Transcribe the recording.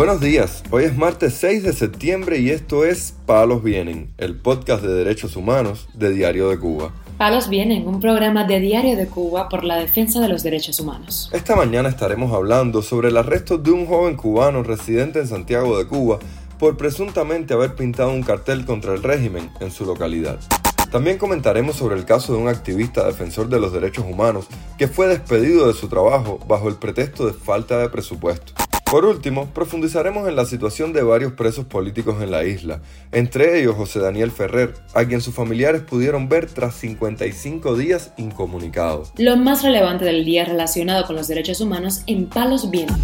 Buenos días, hoy es martes 6 de septiembre y esto es Palos Vienen, el podcast de derechos humanos de Diario de Cuba. Palos Vienen, un programa de Diario de Cuba por la defensa de los derechos humanos. Esta mañana estaremos hablando sobre el arresto de un joven cubano residente en Santiago de Cuba por presuntamente haber pintado un cartel contra el régimen en su localidad. También comentaremos sobre el caso de un activista defensor de los derechos humanos que fue despedido de su trabajo bajo el pretexto de falta de presupuesto. Por último, profundizaremos en la situación de varios presos políticos en la isla, entre ellos José Daniel Ferrer, a quien sus familiares pudieron ver tras 55 días incomunicados. Lo más relevante del día relacionado con los derechos humanos en Palos Vientos.